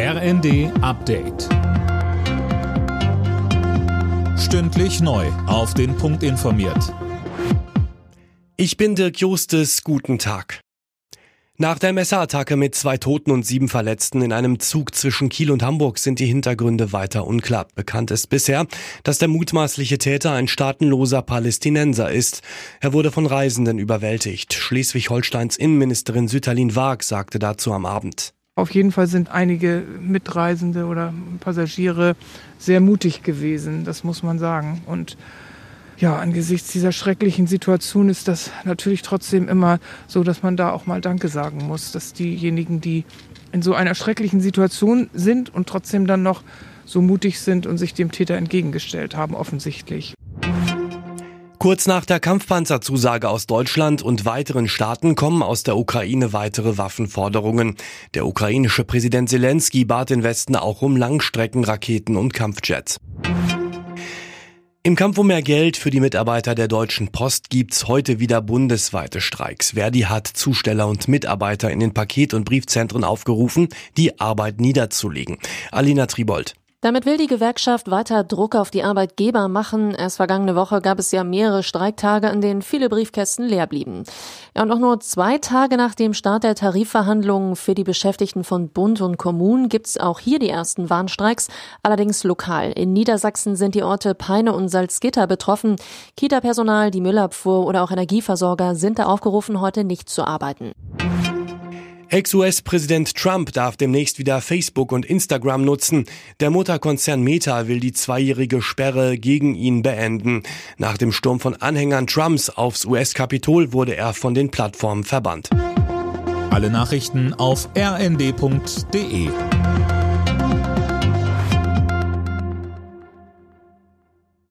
RND Update. Stündlich neu. Auf den Punkt informiert. Ich bin Dirk Justes. Guten Tag. Nach der Messerattacke mit zwei Toten und sieben Verletzten in einem Zug zwischen Kiel und Hamburg sind die Hintergründe weiter unklar. Bekannt ist bisher, dass der mutmaßliche Täter ein staatenloser Palästinenser ist. Er wurde von Reisenden überwältigt. Schleswig-Holsteins Innenministerin Süterlin Waag sagte dazu am Abend. Auf jeden Fall sind einige Mitreisende oder Passagiere sehr mutig gewesen, das muss man sagen. Und ja, angesichts dieser schrecklichen Situation ist das natürlich trotzdem immer so, dass man da auch mal Danke sagen muss, dass diejenigen, die in so einer schrecklichen Situation sind und trotzdem dann noch so mutig sind und sich dem Täter entgegengestellt haben, offensichtlich. Kurz nach der Kampfpanzerzusage aus Deutschland und weiteren Staaten kommen aus der Ukraine weitere Waffenforderungen. Der ukrainische Präsident Zelensky bat den Westen auch um Langstreckenraketen und Kampfjets. Im Kampf um mehr Geld für die Mitarbeiter der Deutschen Post gibt's heute wieder bundesweite Streiks. Verdi hat Zusteller und Mitarbeiter in den Paket- und Briefzentren aufgerufen, die Arbeit niederzulegen. Alina Tribold. Damit will die Gewerkschaft weiter Druck auf die Arbeitgeber machen. Erst vergangene Woche gab es ja mehrere Streiktage, an denen viele Briefkästen leer blieben. Ja, und auch nur zwei Tage nach dem Start der Tarifverhandlungen für die Beschäftigten von Bund und Kommunen gibt's auch hier die ersten Warnstreiks, allerdings lokal. In Niedersachsen sind die Orte Peine und Salzgitter betroffen. Kita-Personal, die Müllabfuhr oder auch Energieversorger sind da aufgerufen, heute nicht zu arbeiten. Ex-US-Präsident Trump darf demnächst wieder Facebook und Instagram nutzen. Der Mutterkonzern Meta will die zweijährige Sperre gegen ihn beenden. Nach dem Sturm von Anhängern Trumps aufs US-Kapitol wurde er von den Plattformen verbannt. Alle Nachrichten auf rnd.de